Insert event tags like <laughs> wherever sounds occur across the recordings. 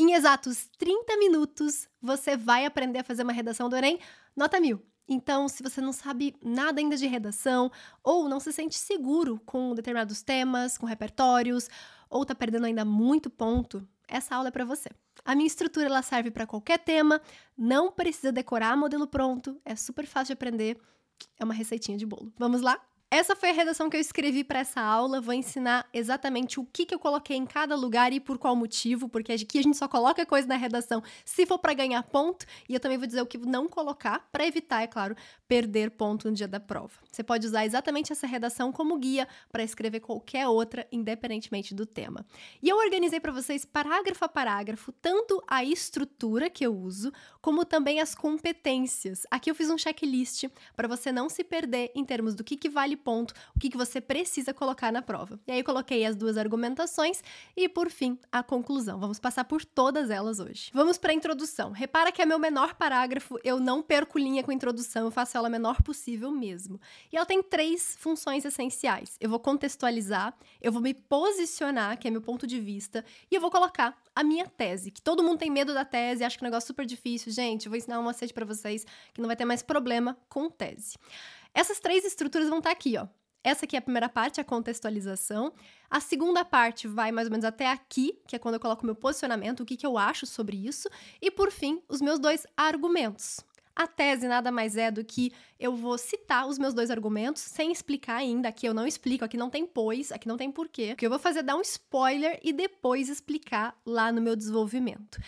Em exatos 30 minutos, você vai aprender a fazer uma redação do Enem nota mil. Então, se você não sabe nada ainda de redação, ou não se sente seguro com determinados temas, com repertórios, ou tá perdendo ainda muito ponto, essa aula é para você. A minha estrutura ela serve para qualquer tema, não precisa decorar modelo pronto, é super fácil de aprender, é uma receitinha de bolo. Vamos lá? Essa foi a redação que eu escrevi para essa aula. Vou ensinar exatamente o que, que eu coloquei em cada lugar e por qual motivo, porque aqui a gente só coloca coisa na redação se for para ganhar ponto. E eu também vou dizer o que não colocar para evitar, é claro, perder ponto no dia da prova. Você pode usar exatamente essa redação como guia para escrever qualquer outra, independentemente do tema. E eu organizei para vocês parágrafo a parágrafo tanto a estrutura que eu uso, como também as competências. Aqui eu fiz um checklist para você não se perder em termos do que, que vale ponto, o que, que você precisa colocar na prova. E aí eu coloquei as duas argumentações e, por fim, a conclusão. Vamos passar por todas elas hoje. Vamos para a introdução. Repara que é meu menor parágrafo, eu não perco linha com a introdução, eu faço ela menor possível mesmo. E ela tem três funções essenciais. Eu vou contextualizar, eu vou me posicionar, que é meu ponto de vista, e eu vou colocar a minha tese, que todo mundo tem medo da tese, acha que é um negócio super difícil. Gente, eu vou ensinar uma macete para vocês que não vai ter mais problema com tese. Essas três estruturas vão estar tá aqui, ó. Essa aqui é a primeira parte, a contextualização. A segunda parte vai mais ou menos até aqui, que é quando eu coloco meu posicionamento, o que, que eu acho sobre isso. E por fim, os meus dois argumentos. A tese nada mais é do que eu vou citar os meus dois argumentos sem explicar ainda. Aqui eu não explico, aqui não tem pois, aqui não tem porquê. O que eu vou fazer é dar um spoiler e depois explicar lá no meu desenvolvimento.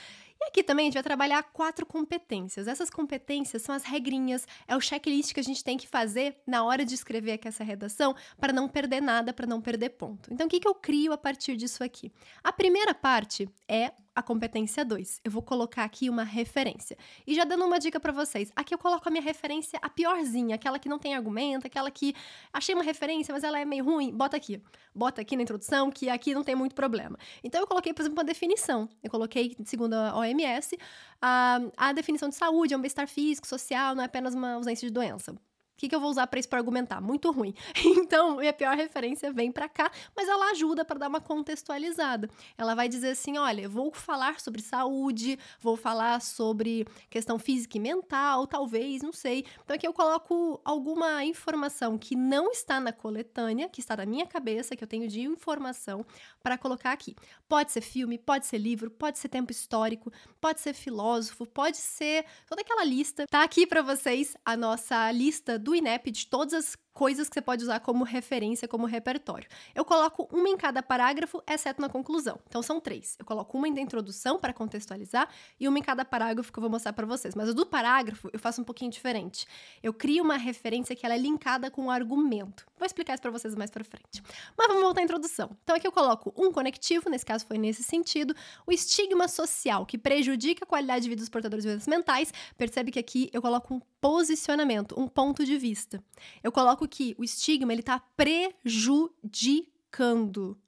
E aqui também a gente vai trabalhar quatro competências. Essas competências são as regrinhas, é o checklist que a gente tem que fazer na hora de escrever aqui essa redação para não perder nada, para não perder ponto. Então, o que, que eu crio a partir disso aqui? A primeira parte é a competência 2. Eu vou colocar aqui uma referência. E já dando uma dica para vocês, aqui eu coloco a minha referência a piorzinha, aquela que não tem argumento, aquela que achei uma referência, mas ela é meio ruim, bota aqui. Bota aqui na introdução que aqui não tem muito problema. Então eu coloquei, por exemplo, uma definição. Eu coloquei, segundo a OMS, a, a definição de saúde é um bem-estar físico, social, não é apenas uma ausência de doença que, que eu vou usar para isso para argumentar? Muito ruim. <laughs> Então, minha pior referência vem para cá, mas ela ajuda para dar uma contextualizada. Ela vai dizer assim: olha, vou falar sobre saúde, vou falar sobre questão física e mental, talvez, não sei. Então, aqui eu coloco alguma informação que não está na coletânea, que está na minha cabeça, que eu tenho de informação, para colocar aqui. Pode ser filme, pode ser livro, pode ser tempo histórico, pode ser filósofo, pode ser toda aquela lista. Tá aqui para vocês a nossa lista do INEP de todas as coisas que você pode usar como referência, como repertório. Eu coloco uma em cada parágrafo, exceto na conclusão. Então são três. Eu coloco uma da introdução para contextualizar e uma em cada parágrafo que eu vou mostrar para vocês. Mas o do parágrafo eu faço um pouquinho diferente. Eu crio uma referência que ela é linkada com o argumento. Vou explicar isso para vocês mais para frente. Mas vamos voltar à introdução. Então aqui eu coloco um conectivo, nesse caso foi nesse sentido, o estigma social que prejudica a qualidade de vida dos portadores de doenças mentais. Percebe que aqui eu coloco um posicionamento, um ponto de vista. Eu coloco que o estigma ele está prejudicando.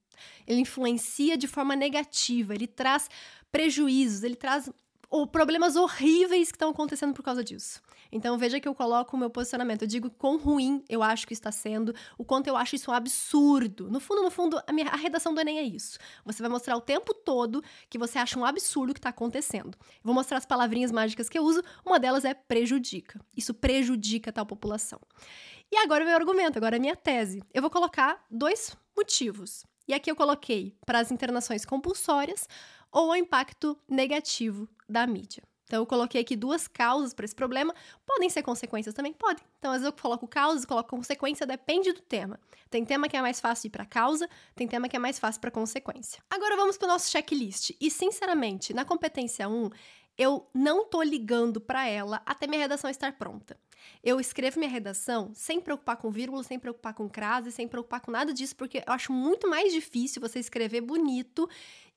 Ele influencia de forma negativa, ele traz prejuízos, ele traz ou problemas horríveis que estão acontecendo por causa disso. Então veja que eu coloco o meu posicionamento. Eu digo quão ruim eu acho que está sendo, o quanto eu acho isso um absurdo. No fundo, no fundo, a, minha, a redação do Enem é isso. Você vai mostrar o tempo todo que você acha um absurdo que está acontecendo. Eu vou mostrar as palavrinhas mágicas que eu uso. Uma delas é prejudica. Isso prejudica tal população. E agora o meu argumento, agora a minha tese. Eu vou colocar dois motivos. E aqui eu coloquei para as internações compulsórias ou o impacto negativo da mídia. Então, eu coloquei aqui duas causas para esse problema. Podem ser consequências também? Podem. Então, às vezes eu coloco causas, coloco consequência, depende do tema. Tem tema que é mais fácil ir para causa, tem tema que é mais fácil para consequência. Agora vamos para o nosso checklist. E, sinceramente, na competência 1, eu não tô ligando para ela até minha redação estar pronta. Eu escrevo minha redação sem preocupar com vírgula, sem preocupar com crase, sem preocupar com nada disso, porque eu acho muito mais difícil você escrever bonito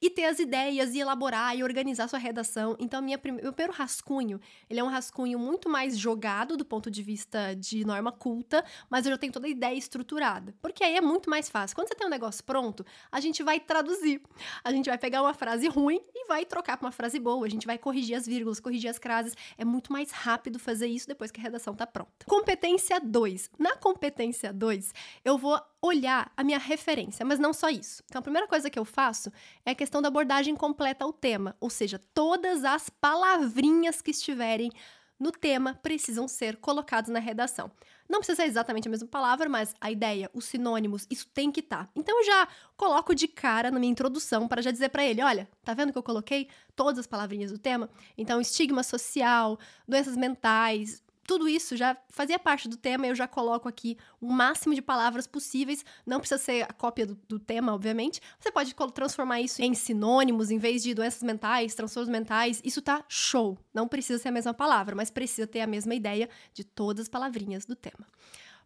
e ter as ideias e elaborar e organizar sua redação. Então, minha prime... meu primeiro rascunho, ele é um rascunho muito mais jogado do ponto de vista de norma culta, mas eu já tenho toda a ideia estruturada. Porque aí é muito mais fácil. Quando você tem um negócio pronto, a gente vai traduzir. A gente vai pegar uma frase ruim e vai trocar para uma frase boa. A gente vai corrigir as vírgulas, corrigir as crases. É muito mais rápido fazer isso depois que a redação tá pronta. Competência 2. Na competência 2, eu vou olhar a minha referência, mas não só isso. Então, a primeira coisa que eu faço é a questão da abordagem completa ao tema, ou seja, todas as palavrinhas que estiverem no tema precisam ser colocados na redação. Não precisa ser exatamente a mesma palavra, mas a ideia, os sinônimos, isso tem que estar. Tá. Então eu já coloco de cara na minha introdução para já dizer para ele, olha, tá vendo que eu coloquei todas as palavrinhas do tema? Então estigma social, doenças mentais, tudo isso já fazia parte do tema, eu já coloco aqui o máximo de palavras possíveis. Não precisa ser a cópia do, do, tema, obviamente. Você pode transformar isso em sinônimos, em vez de doenças mentais, transtornos mentais. Isso tá show. Não precisa ser a mesma palavra, mas precisa ter a mesma ideia de todas as palavrinhas do tema.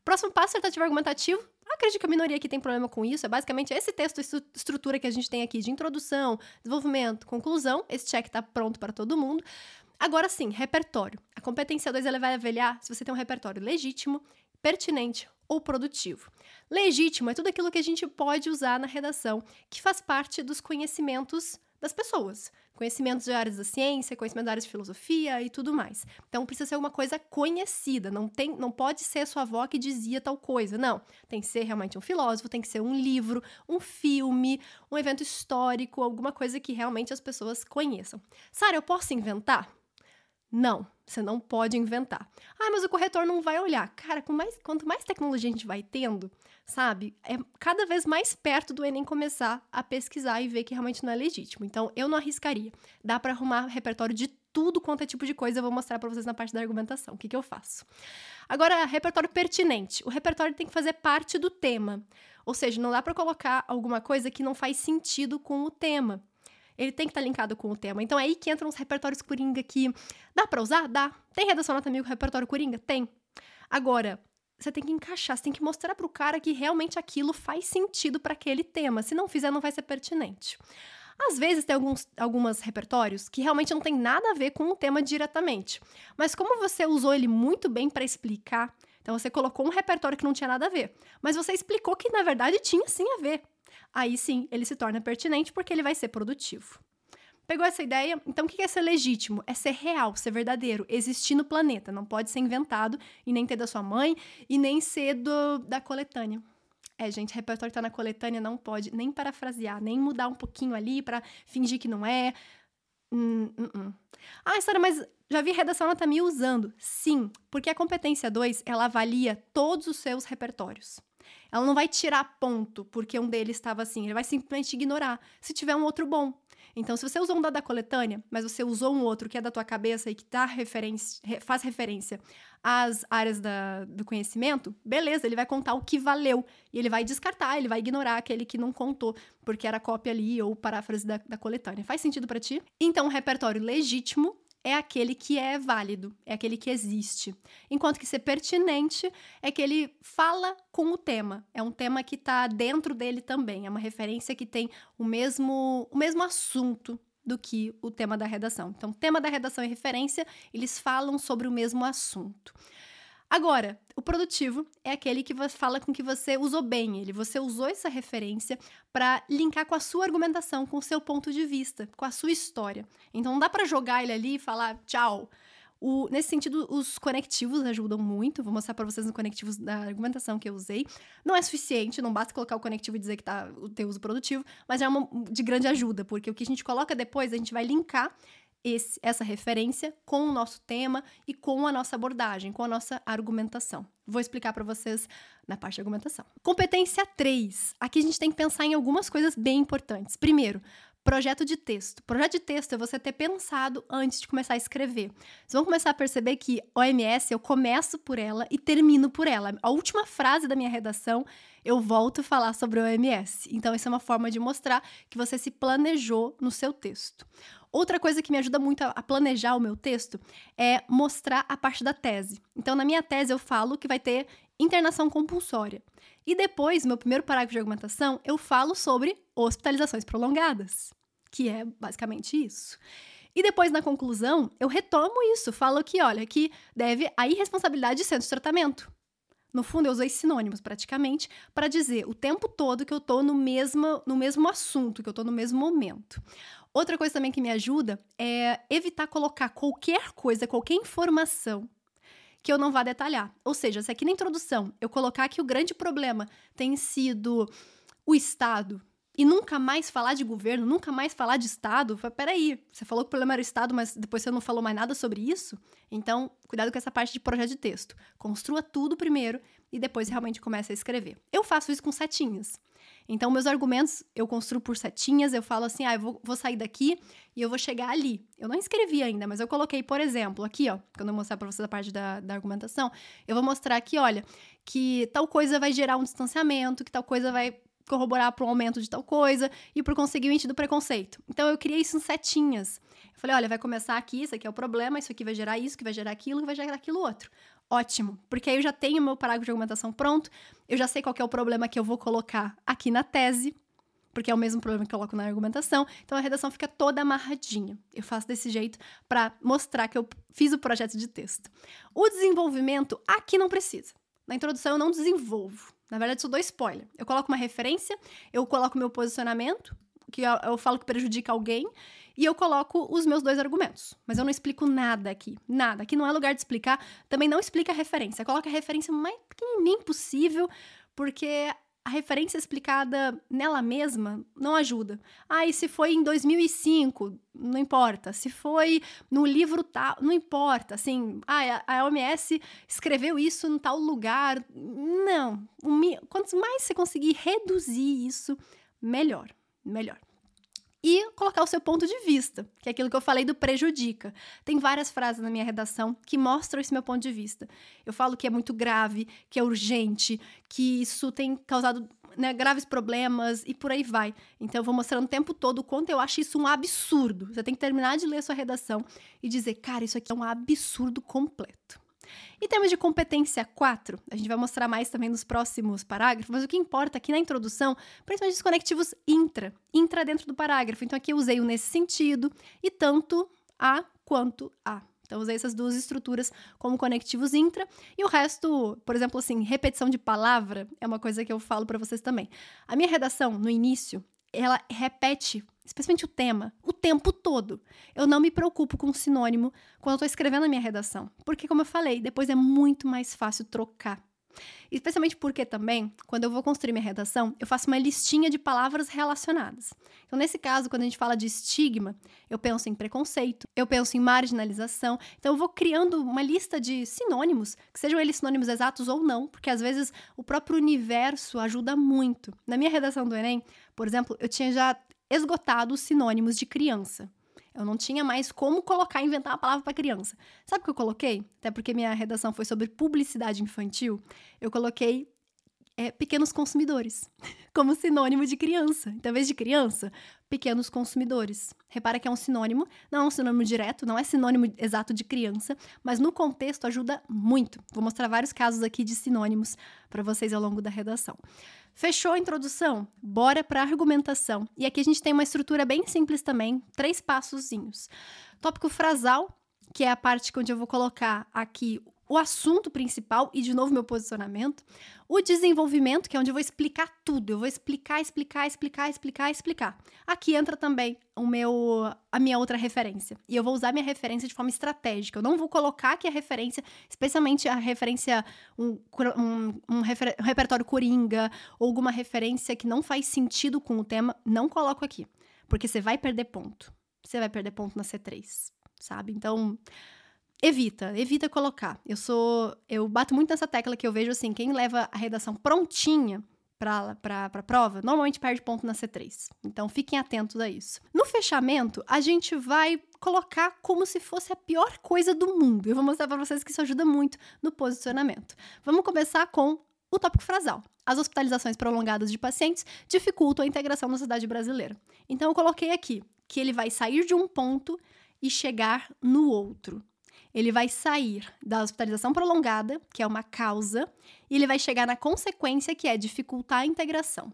Próximo passo, acertativo argumentativo. Acredito que a minoria aqui tem problema com isso. É basicamente esse texto, essa estrutura que a gente tem aqui de introdução, desenvolvimento, conclusão. Esse check está pronto para todo mundo. Agora sim, repertório. A competência 2 ela vai avaliar se você tem um repertório legítimo, pertinente ou produtivo. Legítimo é tudo aquilo que a gente pode usar na redação, que faz parte dos conhecimentos das pessoas. Conhecimentos de áreas da ciência, conhecimentos de áreas de filosofia e tudo mais. Então precisa ser alguma coisa conhecida, não tem, não pode ser sua avó que dizia tal coisa, não. Tem que ser realmente um filósofo, tem que ser um livro, um filme, um evento histórico, alguma coisa que realmente as pessoas conheçam. Sara, eu posso inventar? Não, você não pode inventar. Ah, mas o corretor não vai olhar. Cara, mais, quanto mais tecnologia a gente vai tendo, sabe? É cada vez mais perto do Enem começar a pesquisar e ver que realmente não é legítimo. Então, eu não arriscaria. Dá para arrumar repertório de tudo quanto é tipo de coisa. Eu vou mostrar para vocês na parte da argumentação. O que, que eu faço? Agora, repertório pertinente. O repertório tem que fazer parte do tema. Ou seja, não dá para colocar alguma coisa que não faz sentido com o tema ele tem que estar tá linkado com o tema. Então é aí que entram os repertórios Coringa que dá para usar? Dá. Tem redação nota mil com repertório Coringa? Tem. Agora, você tem que encaixar, você tem que mostrar para o cara que realmente aquilo faz sentido para aquele tema. Se não fizer, não vai ser pertinente. Às vezes tem alguns algumas repertórios que realmente não tem nada a ver com o tema diretamente. Mas como você usou ele muito bem para explicar, então você colocou um repertório que não tinha nada a ver, mas você explicou que na verdade tinha sim a ver aí sim ele se torna pertinente porque ele vai ser produtivo. Pegou essa ideia? Então, o que é ser legítimo? É ser real, ser verdadeiro, existir no planeta. Não pode ser inventado e nem ter da sua mãe e nem ser do, da coletânea. É, gente, repertório que tá na coletânea não pode nem parafrasear, nem mudar um pouquinho ali para fingir que não é. Hum, hum, hum. Ah, história, mas já vi redação nota mil usando. Sim, porque a competência 2, ela avalia todos os seus repertórios. Ela não vai tirar ponto porque um deles estava assim, ele vai simplesmente ignorar se tiver um outro bom. Então, se você usou um da coletânea, mas você usou um outro que é da tua cabeça e que tá referência, faz referência às áreas da, do conhecimento, beleza, ele vai contar o que valeu. E ele vai descartar, ele vai ignorar aquele que não contou, porque era cópia ali ou paráfrase da, da coletânea. Faz sentido para ti? Então, um repertório legítimo é aquele que é válido, é aquele que existe. Enquanto que ser pertinente é que ele fala com o tema, é um tema que está dentro dele também, é uma referência que tem o mesmo, o mesmo assunto do que o tema da redação. Então, tema da redação e referência, eles falam sobre o mesmo assunto. Agora, o produtivo é aquele que fala com que você usou bem ele, você usou essa referência para linkar com a sua argumentação, com o seu ponto de vista, com a sua história. Então não dá para jogar ele ali e falar tchau. O, nesse sentido, os conectivos ajudam muito. Vou mostrar para vocês os conectivos da argumentação que eu usei. Não é suficiente, não basta colocar o conectivo e dizer que tá o teu uso produtivo, mas é uma de grande ajuda, porque o que a gente coloca depois, a gente vai linkar esse, essa referência com o nosso tema e com a nossa abordagem, com a nossa argumentação. Vou explicar para vocês na parte de argumentação. Competência 3. Aqui a gente tem que pensar em algumas coisas bem importantes. Primeiro, Projeto de texto. Projeto de texto é você ter pensado antes de começar a escrever. Vocês vão começar a perceber que OMS eu começo por ela e termino por ela. A última frase da minha redação eu volto a falar sobre OMS. Então, isso é uma forma de mostrar que você se planejou no seu texto. Outra coisa que me ajuda muito a planejar o meu texto é mostrar a parte da tese. Então, na minha tese, eu falo que vai ter internação compulsória. E depois, meu primeiro parágrafo de argumentação, eu falo sobre hospitalizações prolongadas, que é basicamente isso. E depois, na conclusão, eu retomo isso, falo que, olha, que deve a irresponsabilidade de centro de tratamento. No fundo, eu usei sinônimos praticamente para dizer o tempo todo que eu estou no mesmo, no mesmo assunto, que eu estou no mesmo momento. Outra coisa também que me ajuda é evitar colocar qualquer coisa, qualquer informação que eu não vá detalhar. Ou seja, se aqui na introdução eu colocar que o grande problema tem sido o Estado e nunca mais falar de governo, nunca mais falar de Estado, peraí, você falou que o problema era o Estado, mas depois você não falou mais nada sobre isso? Então, cuidado com essa parte de projeto de texto. Construa tudo primeiro e depois realmente comece a escrever. Eu faço isso com setinhas. Então, meus argumentos eu construo por setinhas, eu falo assim, ah, eu vou, vou, sair daqui e eu vou chegar ali. Eu não escrevi ainda, mas eu coloquei, por exemplo, aqui, ó, quando eu mostrar para vocês a parte da, da argumentação, eu vou mostrar aqui, olha, que tal coisa vai gerar um distanciamento, que tal coisa vai corroborar para o aumento de tal coisa e por conseguinte do preconceito. Então eu criei isso em setinhas. Eu falei, olha, vai começar aqui, isso aqui é o problema, isso aqui vai gerar isso, que vai gerar aquilo, que vai gerar aquilo outro. Ótimo, porque aí eu já tenho meu parágrafo de argumentação pronto, eu já sei qual é o problema que eu vou colocar aqui na tese, porque é o mesmo problema que eu coloco na argumentação, então a redação fica toda amarradinha. Eu faço desse jeito para mostrar que eu fiz o projeto de texto. O desenvolvimento aqui não precisa. Na introdução eu não desenvolvo. Na verdade, isso dou spoiler. Eu coloco uma referência, eu coloco meu posicionamento, que eu, eu, falo que prejudica alguém, e eu coloco os meus dois argumentos. Mas eu não explico nada aqui. Nada. Aqui não é lugar de explicar. Também não explica a referência. Coloca a referência mais pequenininha possível, porque a referência explicada nela mesma não ajuda. Ah, e se foi em 2005, não importa. Se foi no livro tal, não importa. Assim, ah, a OMS escreveu isso em tal lugar. Não. Quanto mais você conseguir reduzir isso, melhor. Melhor e colocar o seu ponto de vista, que é aquilo que eu falei do prejudica. Tem várias frases na minha redação que mostram esse meu ponto de vista. Eu falo que é muito grave, que é urgente, que isso tem causado né, graves problemas e por aí vai. Então eu vou mostrando o tempo todo o quanto eu acho isso um absurdo. Você tem que terminar de ler a sua redação e dizer, cara, isso aqui é um absurdo completo. Em termos de competência 4, a gente vai mostrar mais também nos próximos parágrafos, mas o que importa aqui na introdução, principalmente os conectivos intra, intra dentro do parágrafo. Então aqui eu usei o nesse sentido e tanto a quanto a. Então, usei essas duas estruturas como conectivos intra. E o resto, por exemplo, assim, repetição de palavra é uma coisa que eu falo para vocês também. A minha redação, no início, ela repete, especialmente o tema, o tempo todo. Eu não me preocupo com sinônimo quando estou escrevendo a minha redação, porque, como eu falei, depois é muito mais fácil trocar. Especialmente porque também, quando eu vou construir minha redação, eu faço uma listinha de palavras relacionadas. Então, nesse caso, quando a gente fala de estigma, eu penso em preconceito, eu penso em marginalização. Então, eu vou criando uma lista de sinônimos, que sejam eles sinônimos exatos ou não, porque às vezes o próprio universo ajuda muito. Na minha redação do Enem, por exemplo, eu tinha já esgotado os sinônimos de criança. Eu não tinha mais como colocar, inventar uma palavra para criança. Sabe o que eu coloquei? Até porque minha redação foi sobre publicidade infantil. Eu coloquei é, pequenos consumidores, <laughs> como sinônimo de criança. Então, em vez de criança, pequenos consumidores. Repara que é um sinônimo, não é um sinônimo direto, não é sinônimo exato de criança, mas no contexto ajuda muito. Vou mostrar vários casos aqui de sinônimos para vocês ao longo da redação. Fechou a introdução? Bora para a argumentação. E aqui a gente tem uma estrutura bem simples também, três passozinhos. Tópico frasal, que é a parte onde eu vou colocar aqui o assunto principal e, de novo, meu posicionamento. O desenvolvimento, que é onde eu vou explicar tudo. Eu vou explicar, explicar, explicar, explicar, explicar. Aqui entra também o meu, a minha outra referência. E eu vou usar minha referência de forma estratégica. Eu não vou colocar aqui a referência, especialmente a referência, um, um, um, refer, um repertório coringa, ou alguma referência que não faz sentido com o tema, não coloco aqui. Porque você vai perder ponto. Você vai perder ponto na C3, sabe? Então evita, evita colocar. Eu sou, eu bato muito nessa tecla que eu vejo assim, quem leva a redação prontinha para a prova, normalmente perde ponto na C3. Então fiquem atentos a isso. No fechamento, a gente vai colocar como se fosse a pior coisa do mundo. Eu vou mostrar para vocês que isso ajuda muito no posicionamento. Vamos começar com o tópico frasal. As hospitalizações prolongadas de pacientes dificultam a integração na sociedade brasileira. Então eu coloquei aqui que ele vai sair de um ponto e chegar no outro ele vai sair da hospitalização prolongada, que é uma causa, e ele vai chegar na consequência, que é dificultar a integração.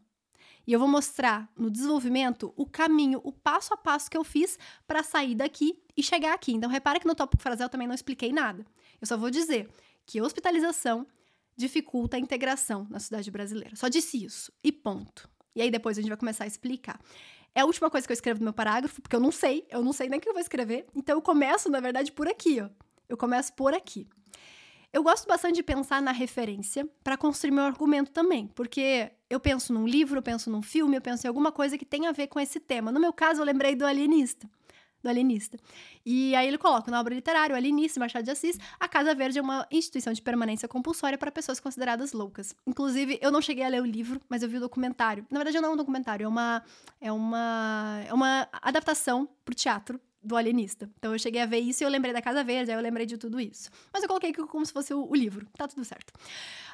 E eu vou mostrar no desenvolvimento o caminho, o passo a passo que eu fiz para sair daqui e chegar aqui. Então, repara que no tópico frasel eu também não expliquei nada. Eu só vou dizer que hospitalização dificulta a integração na cidade brasileira. Só disse isso. E ponto. E aí depois a gente vai começar a explicar. É a última coisa que eu escrevo no meu parágrafo, porque eu não sei, eu não sei nem o que eu vou escrever. Então eu começo, na verdade, por aqui, ó. Eu começo por aqui. Eu gosto bastante de pensar na referência para construir meu argumento também, porque eu penso num livro, eu penso num filme, eu penso em alguma coisa que tem a ver com esse tema. No meu caso, eu lembrei do alienista do alienista. E aí ele coloca na obra literária, o alienista, Machado de Assis, a Casa Verde é uma instituição de permanência compulsória para pessoas consideradas loucas. Inclusive, eu não cheguei a ler o livro, mas eu vi o documentário. Na verdade, não é um documentário, é uma, é uma, é uma adaptação pro teatro do alienista. Então eu cheguei a ver isso e eu lembrei da Casa Verde, aí eu lembrei de tudo isso. Mas eu coloquei como se fosse o, o livro. Tá tudo certo.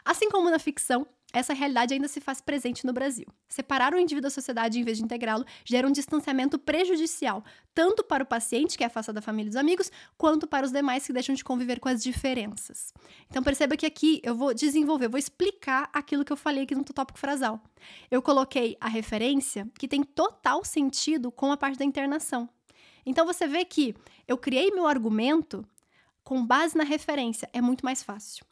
Assim como na ficção, essa realidade ainda se faz presente no Brasil. Separar o indivíduo da sociedade em vez de integrá-lo gera um distanciamento prejudicial, tanto para o paciente, que é afastado da família e dos amigos, quanto para os demais que deixam de conviver com as diferenças. Então perceba que aqui eu vou desenvolver, vou explicar aquilo que eu falei aqui no tópico frasal. Eu coloquei a referência que tem total sentido com a parte da internação. Então você vê que eu criei meu argumento com base na referência, é muito mais fácil.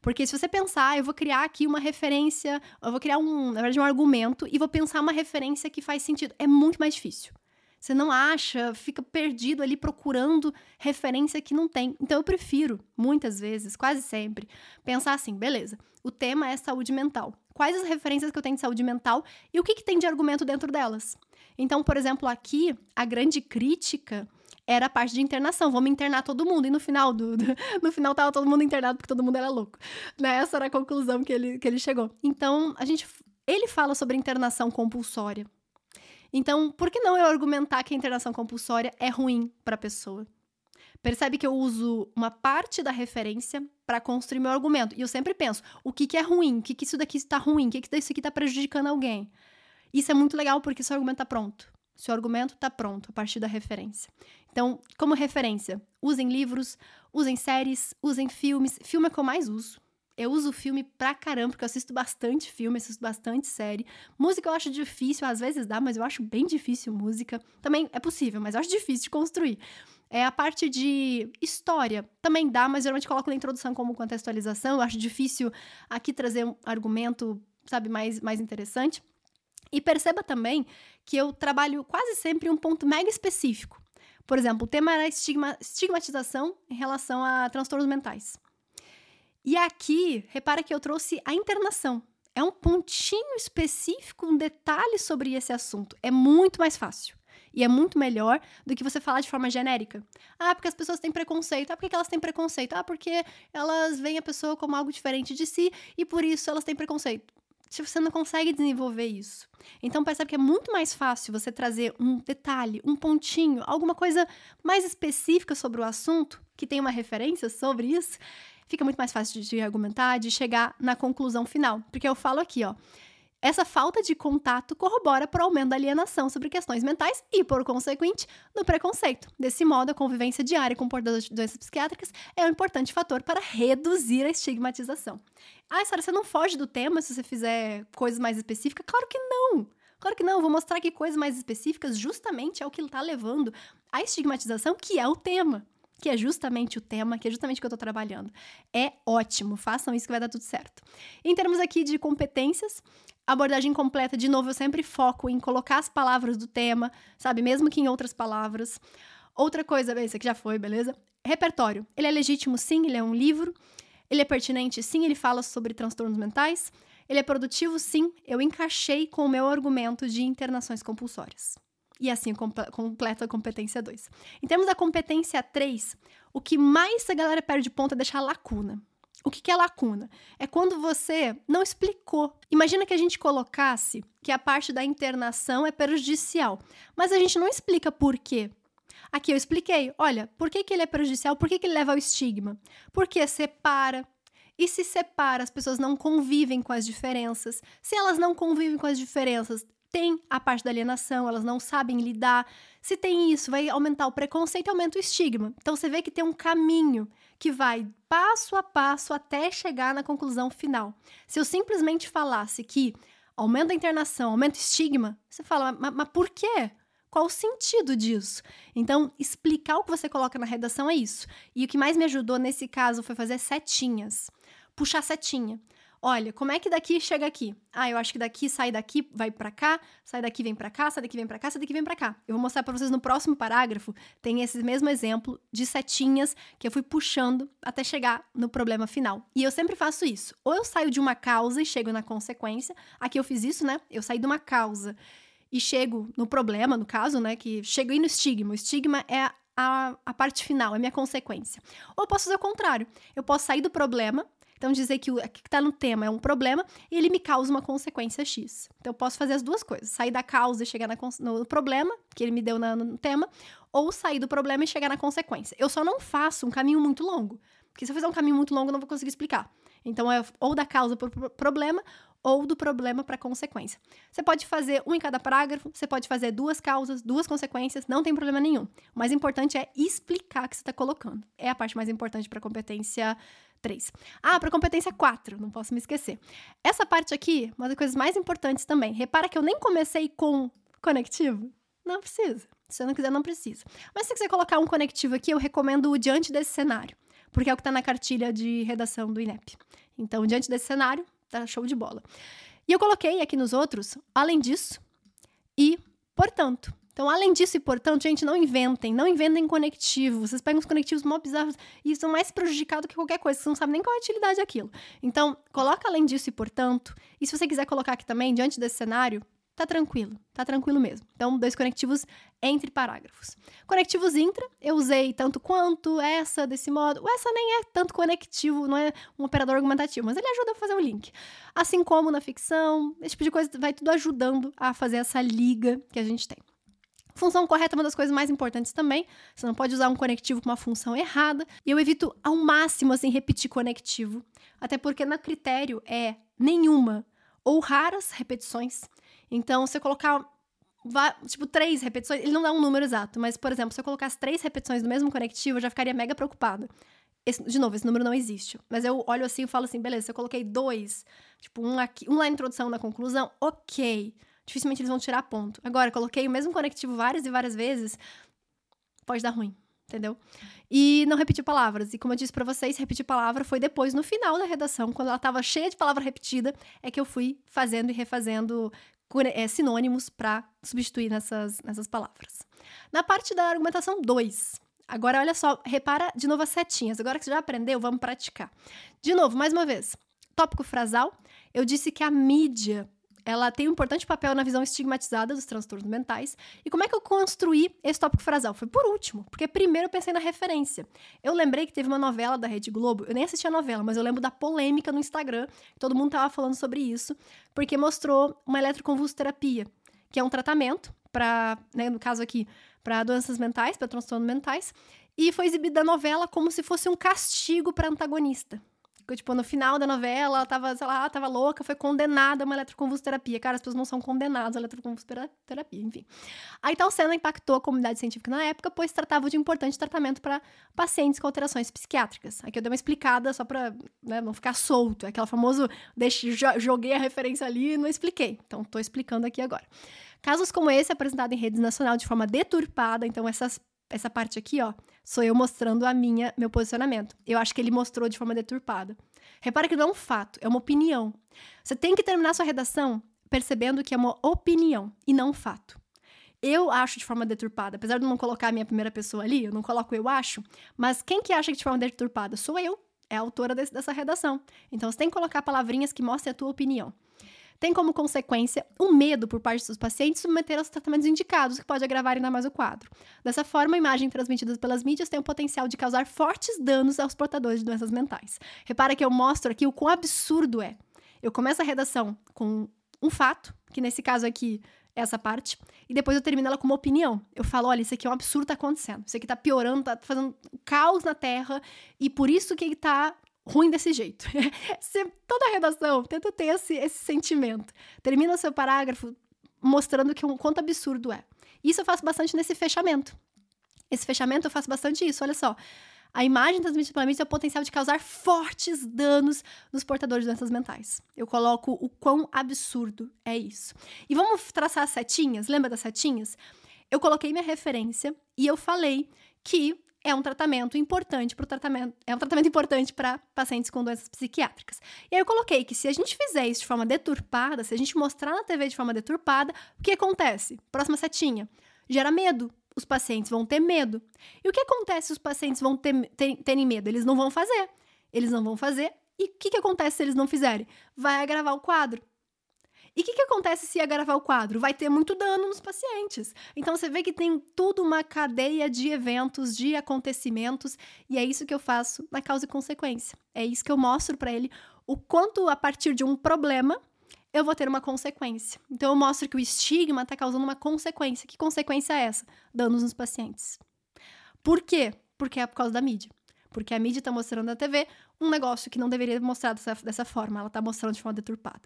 Porque se você pensar, eu vou criar aqui uma referência, eu vou criar um, na verdade, um argumento e vou pensar uma referência que faz sentido. É muito mais difícil. Você não acha, fica perdido ali procurando referência que não tem. Então eu prefiro, muitas vezes, quase sempre, pensar assim: beleza, o tema é saúde mental. Quais as referências que eu tenho de saúde mental e o que, que tem de argumento dentro delas? Então, por exemplo, aqui, a grande crítica era a parte de internação. Vamos internar todo mundo. E no final do, do, <laughs> no final tava todo mundo internado porque todo mundo era louco. Né? Essa era a conclusão que ele, que ele chegou. Então, a gente ele fala sobre internação compulsória. Então, por que não eu argumentar que a internação compulsória é ruim para a pessoa? Percebe que eu uso uma parte da referência para construir meu argumento. E eu sempre penso, o que, que é ruim? O que, que isso daqui está ruim? O que, que isso aqui está prejudicando alguém? Isso é muito legal porque seu argumento está pronto. Seu argumento está pronto a partir da referência. Então, como referência, usem livros, usem séries, usem filmes. Filme é que eu mais uso. Eu uso filme pra caramba, porque eu assisto bastante filme, assisto bastante série. Música eu acho difícil, às vezes dá, mas eu acho bem difícil música. Também é possível, mas eu acho difícil de construir. É a parte de história. Também dá, mas geralmente coloco na introdução como contextualização. Eu acho difícil aqui trazer um argumento, sabe, mais, mais interessante. E perceba também que eu trabalho quase sempre um ponto mega específico. Por exemplo, o tema era estigma, estigmatização em relação a transtornos mentais. E aqui, repara que eu trouxe a internação. É um pontinho específico, um detalhe sobre esse assunto. É muito mais fácil. E é muito melhor do que você falar de forma genérica. Ah, porque as pessoas têm preconceito. Ah, por que elas têm preconceito? Ah, porque elas veem a pessoa como algo diferente de si e por isso elas têm preconceito se você não consegue desenvolver isso. Então percebe que é muito mais fácil você trazer um detalhe, um pontinho, alguma coisa mais específica sobre o assunto, que tem uma referência sobre isso, fica muito mais fácil de, argumentar, de chegar na conclusão final. Porque eu falo aqui, ó, essa falta de contato corrobora para o aumento da alienação sobre questões mentais e, por consequente, do preconceito. Desse modo, a convivência diária com portadores de doenças psiquiátricas é um importante fator para reduzir a estigmatização. Ah, Sara, você não foge do tema se você fizer coisas mais específicas? Claro que não! Claro que não, vou mostrar que coisas mais específicas justamente é o que está levando à estigmatização, que é o tema que é justamente o tema, que é justamente o que eu estou trabalhando. É ótimo, façam isso que vai dar tudo certo. Em termos aqui de competências, abordagem completa, de novo, eu sempre foco em colocar as palavras do tema, sabe? Mesmo que em outras palavras. Outra coisa, esse aqui já foi, beleza? Repertório. Ele é legítimo, sim, ele é um livro. Ele é pertinente, sim, ele fala sobre transtornos mentais. Ele é produtivo, sim, eu encaixei com o meu argumento de internações compulsórias. E assim completa a competência 2. Em termos da competência 3, o que mais a galera perde ponto é deixar lacuna. O que, é lacuna? É quando você não explicou. Imagina que a gente colocasse que a parte da internação é prejudicial, mas a gente não explica por quê. Aqui eu expliquei, olha, por que, que ele é prejudicial, por que, que ele leva ao estigma? Porque separa. E se separa, as pessoas não convivem com as diferenças. Se elas não convivem com as diferenças, tem a parte da alienação, elas não sabem lidar. Se tem isso, vai aumentar o preconceito e aumenta o estigma. Então você vê que tem um caminho que vai passo a passo até chegar na conclusão final. Se eu simplesmente falasse que aumenta a internação, aumenta o estigma, você fala, mas, mas por quê? Qual o sentido disso? Então, explicar o que você coloca na redação é isso. E o que mais me ajudou nesse caso foi fazer setinhas. Puxar setinha. Olha, como é que daqui chega aqui? Ah, eu acho que daqui sai daqui, vai para cá, sai daqui vem para cá, sai daqui vem para cá, sai daqui vem para cá. Eu vou mostrar para vocês no próximo parágrafo, tem esse mesmo exemplo de setinhas que eu fui puxando até chegar no problema final. E eu sempre faço isso. Ou eu saio de uma causa e chego na consequência. Aqui eu fiz isso, né? Eu saí de uma causa e chego no problema, no caso, né, que chego aí no estigma. O estigma é a, a parte final, é a minha consequência. Ou eu posso fazer o contrário. Eu posso sair do problema então, dizer que o que está no tema é um problema e ele me causa uma consequência X. Então, eu posso fazer as duas coisas: sair da causa e chegar na, no problema, que ele me deu na, no tema, ou sair do problema e chegar na consequência. Eu só não faço um caminho muito longo, porque se eu fizer um caminho muito longo, eu não vou conseguir explicar. Então, é ou da causa para o problema, ou do problema para a consequência. Você pode fazer um em cada parágrafo, você pode fazer duas causas, duas consequências, não tem problema nenhum. O mais importante é explicar o que você está colocando. É a parte mais importante para a competência 3. Ah, para competência 4, não posso me esquecer. Essa parte aqui, uma das coisas mais importantes também. Repara que eu nem comecei com conectivo. Não precisa. Se você não quiser, não precisa. Mas se você quiser colocar um conectivo aqui, eu recomendo o diante desse cenário, porque é o que está na cartilha de redação do INEP. Então, diante desse cenário, tá show de bola. E eu coloquei aqui nos outros, além disso, e portanto. Então, além disso e portanto, gente, não inventem, não inventem conectivos. Vocês pegam os conectivos mó bizarros e são mais prejudicados que qualquer coisa, você não sabe nem qual é a utilidade daquilo. Então, coloca além disso e portanto. E se você quiser colocar aqui também, diante desse cenário, tá tranquilo, tá tranquilo mesmo. Então, dois conectivos entre parágrafos. Conectivos intra, eu usei tanto quanto, essa, desse modo. Essa nem é tanto conectivo, não é um operador argumentativo, mas ele ajuda a fazer um link. Assim como na ficção, esse tipo de coisa vai tudo ajudando a fazer essa liga que a gente tem. Função correta é uma das coisas mais importantes também. Você não pode usar um conectivo com uma função errada. E eu evito ao máximo, assim, repetir conectivo. Até porque no critério é nenhuma ou raras repetições. Então, se eu colocar tipo, três repetições, ele não dá um número exato, mas, por exemplo, se eu colocasse três repetições do mesmo conectivo, eu já ficaria mega preocupada. Esse, de novo, esse número não existe. Mas eu olho assim e falo assim, beleza, se eu coloquei dois, tipo, um, aqui, um lá na introdução, na conclusão, ok. Dificilmente eles vão tirar ponto. Agora, coloquei o mesmo conectivo várias e várias vezes, pode dar ruim, entendeu? E não repetir palavras. E como eu disse para vocês, repetir palavra foi depois, no final da redação, quando ela tava cheia de palavra repetida, é que eu fui fazendo e refazendo é, sinônimos para substituir nessas, nessas palavras. Na parte da argumentação 2, agora olha só, repara de novo as setinhas. Agora que você já aprendeu, vamos praticar. De novo, mais uma vez, tópico frasal. Eu disse que a mídia ela tem um importante papel na visão estigmatizada dos transtornos mentais. E como é que eu construí esse tópico frasal? Foi por último, porque primeiro eu pensei na referência. Eu lembrei que teve uma novela da Rede Globo, eu nem assisti a novela, mas eu lembro da polêmica no Instagram, todo mundo tava falando sobre isso, porque mostrou uma eletroconvulsoterapia, que é um tratamento para, né, no caso aqui, para doenças mentais, para transtornos mentais, e foi exibida a novela como se fosse um castigo para antagonista tipo, no final da novela, ela tava, sei lá, tava louca, foi condenada a uma eletroconvulsoterapia. Cara, as pessoas não são condenadas à eletroconvulsoterapia, enfim. Aí tal cena impactou a comunidade científica na época, pois tratava de importante tratamento para pacientes com alterações psiquiátricas. Aqui eu dei uma explicada só pra né, não ficar solto. É aquela famoso, deixe, joguei a referência ali e não expliquei. Então, tô explicando aqui agora. Casos como esse, apresentado em redes nacional de forma deturpada, então essas essa parte aqui, ó, sou eu mostrando a minha, meu posicionamento. Eu acho que ele mostrou de forma deturpada. Repara que não é um fato, é uma opinião. Você tem que terminar sua redação percebendo que é uma opinião e não um fato. Eu acho de forma deturpada, apesar de não colocar a minha primeira pessoa ali, eu não coloco eu acho, mas quem que acha que de forma deturpada? Sou eu, é a autora desse, dessa redação. Então você tem que colocar palavrinhas que mostrem a tua opinião tem como consequência o medo por parte dos pacientes submeter aos tratamentos indicados, que pode agravar ainda mais o quadro. Dessa forma, a imagem transmitida pelas mídias tem o potencial de causar fortes danos aos portadores de doenças mentais. Repara que eu mostro aqui o quão absurdo é. Eu começo a redação com um fato, que nesse caso aqui essa parte, e depois eu termino ela com uma opinião. Eu falo, olha, isso aqui é um absurdo tá acontecendo. Isso aqui tá piorando, tá fazendo caos na Terra, e por isso que ele tá ruim desse jeito. <laughs> Toda a redação tenta ter esse, esse sentimento. Termina o seu parágrafo mostrando que um quanto absurdo é. Isso eu faço bastante nesse fechamento. Esse fechamento eu faço bastante isso, olha só. A imagem transmitida pela mídia tem o potencial de causar fortes danos nos portadores de doenças mentais. Eu coloco o quão absurdo é isso. E vamos traçar as setinhas? Lembra das setinhas? Eu coloquei minha referência e eu falei que é um tratamento importante para tratamento, é um tratamento importante para pacientes com doenças psiquiátricas. E aí eu coloquei que se a gente fizer isso de forma deturpada, se a gente mostrar na TV de forma deturpada, o que acontece? Próxima setinha. Gera medo. Os pacientes vão ter medo. E o que acontece se os pacientes vão ter, ter, terem medo? Eles não vão fazer. Eles não vão fazer. E o que, que acontece se eles não fizerem? Vai agravar o quadro. E o que, que acontece se agravar o quadro? Vai ter muito dano nos pacientes. Então você vê que tem tudo uma cadeia de eventos, de acontecimentos, e é isso que eu faço na causa e consequência. É isso que eu mostro para ele o quanto a partir de um problema eu vou ter uma consequência. Então eu mostro que o estigma está causando uma consequência. Que consequência é essa? Danos nos pacientes. Por quê? Porque é por causa da mídia. Porque a mídia está mostrando na TV um negócio que não deveria mostrar dessa, dessa forma. Ela está mostrando de forma deturpada.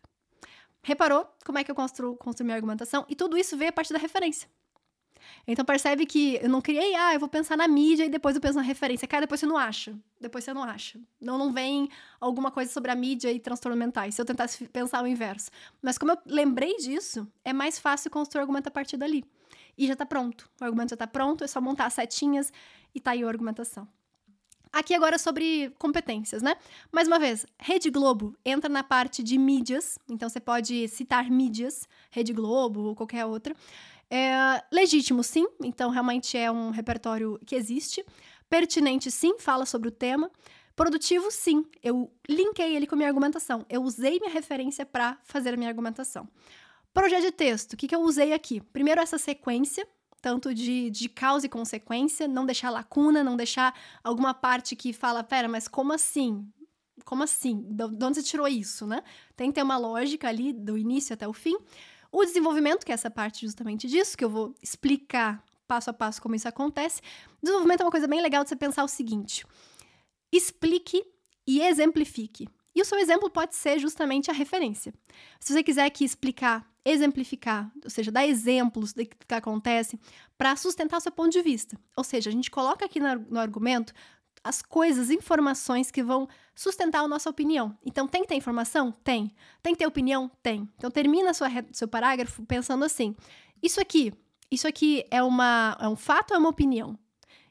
Reparou como é que eu construo, construo minha argumentação? E tudo isso veio a partir da referência. Então percebe que eu não criei, ah, eu vou pensar na mídia e depois eu penso na referência. Cara, depois você não acha. Depois você não acha. Não, não vem alguma coisa sobre a mídia e transtorno mentais, se eu tentasse pensar o inverso. Mas como eu lembrei disso, é mais fácil construir o argumento a partir dali. E já tá pronto. O argumento já tá pronto, é só montar as setinhas e tá aí a argumentação. Aqui agora sobre competências, né? Mais uma vez, Rede Globo entra na parte de mídias, então você pode citar mídias, Rede Globo ou qualquer outra. É, legítimo, sim, então realmente é um repertório que existe. Pertinente, sim, fala sobre o tema. Produtivo, sim, eu linkei ele com a minha argumentação. Eu usei minha referência para fazer a minha argumentação. Projeto de texto, o que, que eu usei aqui? Primeiro, essa sequência, tanto de, de causa e consequência, não deixar lacuna, não deixar alguma parte que fala, pera, mas como assim? Como assim? De onde você tirou isso, né? Tem que ter uma lógica ali do início até o fim. O desenvolvimento, que é essa parte justamente disso, que eu vou explicar passo a passo como isso acontece. Desenvolvimento é uma coisa bem legal de você pensar o seguinte: explique e exemplifique. E o seu exemplo pode ser justamente a referência. Se você quiser aqui explicar, exemplificar, ou seja, dar exemplos do que acontece para sustentar o seu ponto de vista. Ou seja, a gente coloca aqui no argumento as coisas, informações que vão sustentar a nossa opinião. Então, tem que ter informação? Tem. Tem que ter opinião? Tem. Então, termina sua, seu parágrafo pensando assim: isso aqui, isso aqui é, uma, é um fato ou é uma opinião?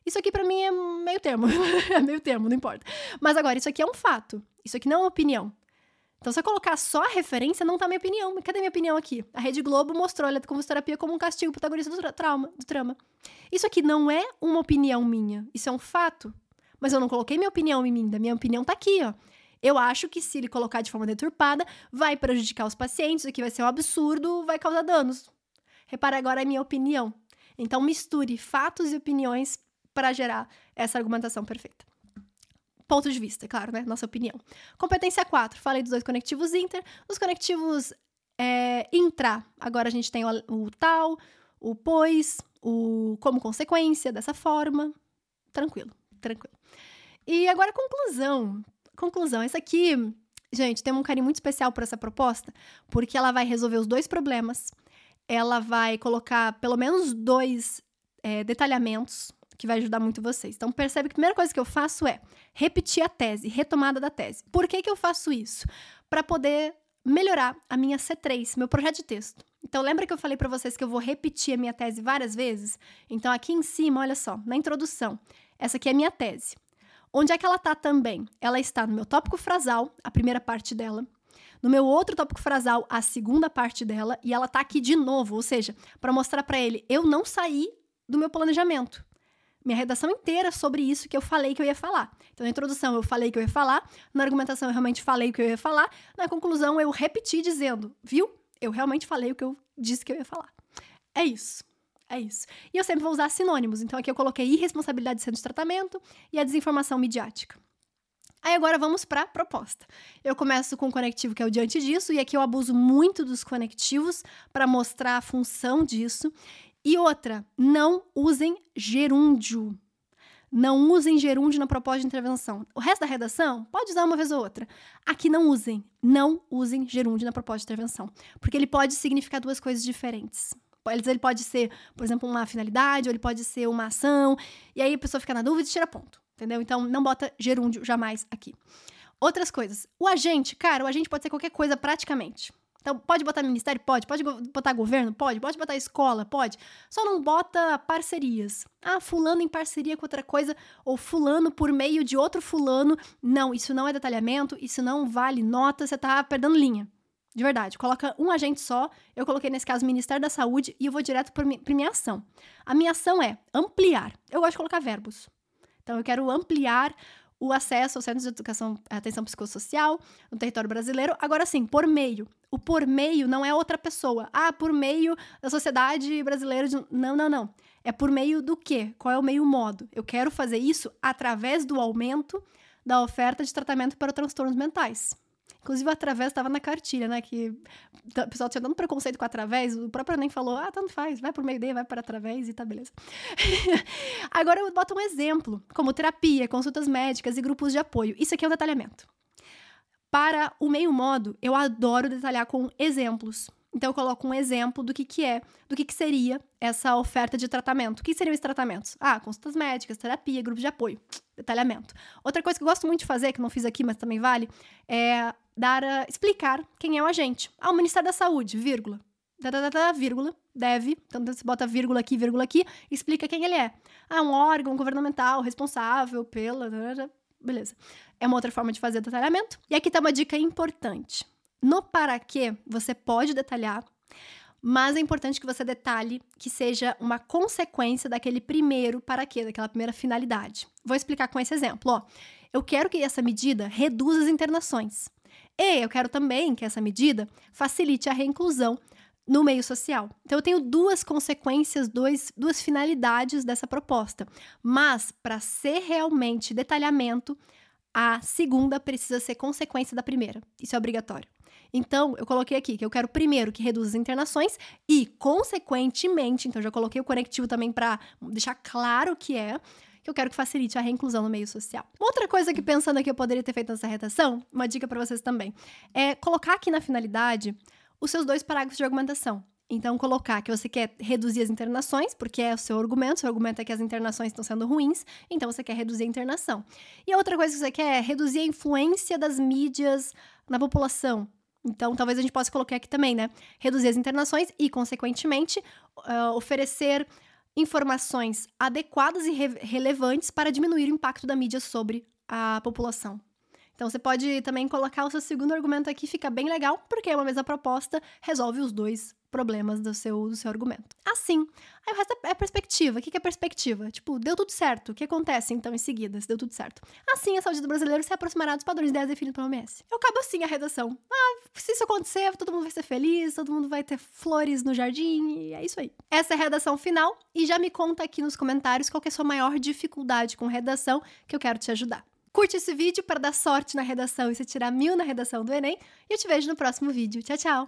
Isso aqui para mim é meio termo. <laughs> é meio termo, não importa. Mas agora, isso aqui é um fato. Isso aqui não é uma opinião. Então, se eu colocar só a referência, não tá minha opinião. Cadê minha opinião aqui? A Rede Globo mostrou a terapia como um castigo protagonista do tra trauma, do trama. Isso aqui não é uma opinião minha. Isso é um fato. Mas eu não coloquei minha opinião em mim. Da minha opinião tá aqui, ó. Eu acho que se ele colocar de forma deturpada, vai prejudicar os pacientes, o que vai ser um absurdo, vai causar danos. Repara agora a minha opinião. Então, misture fatos e opiniões para gerar essa argumentação perfeita. Ponto de vista, claro, né? Nossa opinião. Competência 4, falei dos dois conectivos inter. Os conectivos é, intra, agora a gente tem o, o tal, o pois, o como consequência, dessa forma. Tranquilo, tranquilo. E agora conclusão. Conclusão, essa aqui, gente, tem um carinho muito especial por essa proposta, porque ela vai resolver os dois problemas, ela vai colocar pelo menos dois é, detalhamentos que vai ajudar muito vocês. Então, percebe que a primeira coisa que eu faço é repetir a tese, retomada da tese. Por que, que eu faço isso? Para poder melhorar a minha C3, meu projeto de texto. Então, lembra que eu falei para vocês que eu vou repetir a minha tese várias vezes? Então, aqui em cima, olha só, na introdução, essa aqui é a minha tese. Onde é que ela está também? Ela está no meu tópico frasal, a primeira parte dela, no meu outro tópico frasal, a segunda parte dela, e ela está aqui de novo, ou seja, para mostrar para ele, eu não saí do meu planejamento minha redação inteira sobre isso que eu falei que eu ia falar. Então, na introdução eu falei que eu ia falar, na argumentação eu realmente falei o que eu ia falar, na conclusão eu repeti dizendo, viu? Eu realmente falei o que eu disse que eu ia falar. É isso. É isso. E eu sempre vou usar sinônimos. Então, aqui eu coloquei irresponsabilidade de centro de tratamento e a desinformação midiática. Aí agora vamos para a proposta. Eu começo com o conectivo que é o diante disso, e aqui eu abuso muito dos conectivos para mostrar a função disso. E outra, não usem gerúndio. Não usem gerúndio na proposta de intervenção. O resto da redação pode usar uma vez ou outra. Aqui não usem. Não usem gerúndio na proposta de intervenção. Porque ele pode significar duas coisas diferentes. Ele pode ser, por exemplo, uma finalidade, ou ele pode ser uma ação. E aí a pessoa fica na dúvida e tira ponto. Entendeu? Então não bota gerúndio jamais aqui. Outras coisas. O agente, cara, o agente pode ser qualquer coisa praticamente Então, pode botar ministério? Pode. Pode botar governo? Pode. Pode botar escola? Pode. Só não bota parcerias. Ah, fulano em parceria com outra coisa, ou fulano por meio de outro fulano. Não, isso não é detalhamento, isso não vale nota, você tá perdendo linha. De verdade, coloca um agente só. Eu coloquei nesse caso o Ministério da Saúde e eu vou direto para minha ação. A minha ação é ampliar. Eu gosto de colocar verbos. Então, eu quero ampliar o acesso aos centros de educação, atenção psicossocial no território brasileiro. Agora sim, por meio. O por meio não é outra pessoa. Ah, por meio da sociedade brasileira. De... Não, não, não. É por meio do quê? Qual é o meio modo? Eu quero fazer isso através do aumento da oferta de tratamento para transtornos mentais. Inclusive, o através estava na cartilha, né? Que o pessoal tinha dando preconceito com através. O próprio nem falou, ah, tanto faz, vai por meio dele, vai para através e tá beleza. <laughs> Agora eu boto um exemplo, como terapia, consultas médicas e grupos de apoio. Isso aqui é um detalhamento. Para o meio modo, eu adoro detalhar com exemplos. Então eu coloco um exemplo do que, que é, do que, que seria essa oferta de tratamento. O que seriam esses tratamentos? Ah, consultas médicas, terapia, grupo de apoio, <tsk> detalhamento. Outra coisa que eu gosto muito de fazer, que não fiz aqui, mas também vale, é dar a, explicar quem é o agente. Ah, o Ministério da Saúde, vírgula. Da, da, da, vírgula, deve, então você bota vírgula aqui, vírgula aqui, explica quem ele é. Ah, um órgão governamental responsável pela. Beleza. É uma outra forma de fazer detalhamento. E aqui tá uma dica importante. No para quê, você pode detalhar, mas é importante que você detalhe que seja uma consequência daquele primeiro para quê, daquela primeira finalidade. Vou explicar com esse exemplo. Ó, eu quero que essa medida reduza as internações. E eu quero também que essa medida facilite a reinclusão no meio social. Então, eu tenho duas consequências, dois, duas finalidades dessa proposta. Mas, para ser realmente detalhamento, a segunda precisa ser consequência da primeira. Isso é obrigatório. Então, eu coloquei aqui que eu quero primeiro que reduza as internações e, consequentemente, então já coloquei o conectivo também para deixar claro que é que eu quero que facilite a reinclusão no meio social. Outra coisa que pensando aqui eu poderia ter feito nessa redação, uma dica para vocês também, é colocar aqui na finalidade os seus dois parágrafos de argumentação. Então, colocar que você quer reduzir as internações, porque é o seu argumento, seu argumento é que as internações estão sendo ruins, então você quer reduzir a internação. E a outra coisa que você quer é reduzir a influência das mídias na população. Então, talvez a gente possa colocar aqui também, né? Reduzir as internações e, consequentemente, uh, oferecer informações adequadas e re relevantes para diminuir o impacto da mídia sobre a população. Então você pode também colocar o seu segundo argumento aqui, fica bem legal, porque é uma mesma proposta, resolve os dois problemas do seu, do seu argumento. Assim. Aí o resto é perspectiva. O que é perspectiva? Tipo, deu tudo certo. O que acontece então em seguida, se deu tudo certo? Assim, a saúde do brasileiro se aproximará dos padrões 10 definidos pela OMS. Eu acabo assim a redação. Ah, se isso acontecer, todo mundo vai ser feliz, todo mundo vai ter flores no jardim, e é isso aí. Essa é a redação final, e já me conta aqui nos comentários qual é a sua maior dificuldade com redação, que eu quero te ajudar. Curte esse vídeo para dar sorte na redação e se tirar mil na redação do Enem. E eu te vejo no próximo vídeo. Tchau, tchau!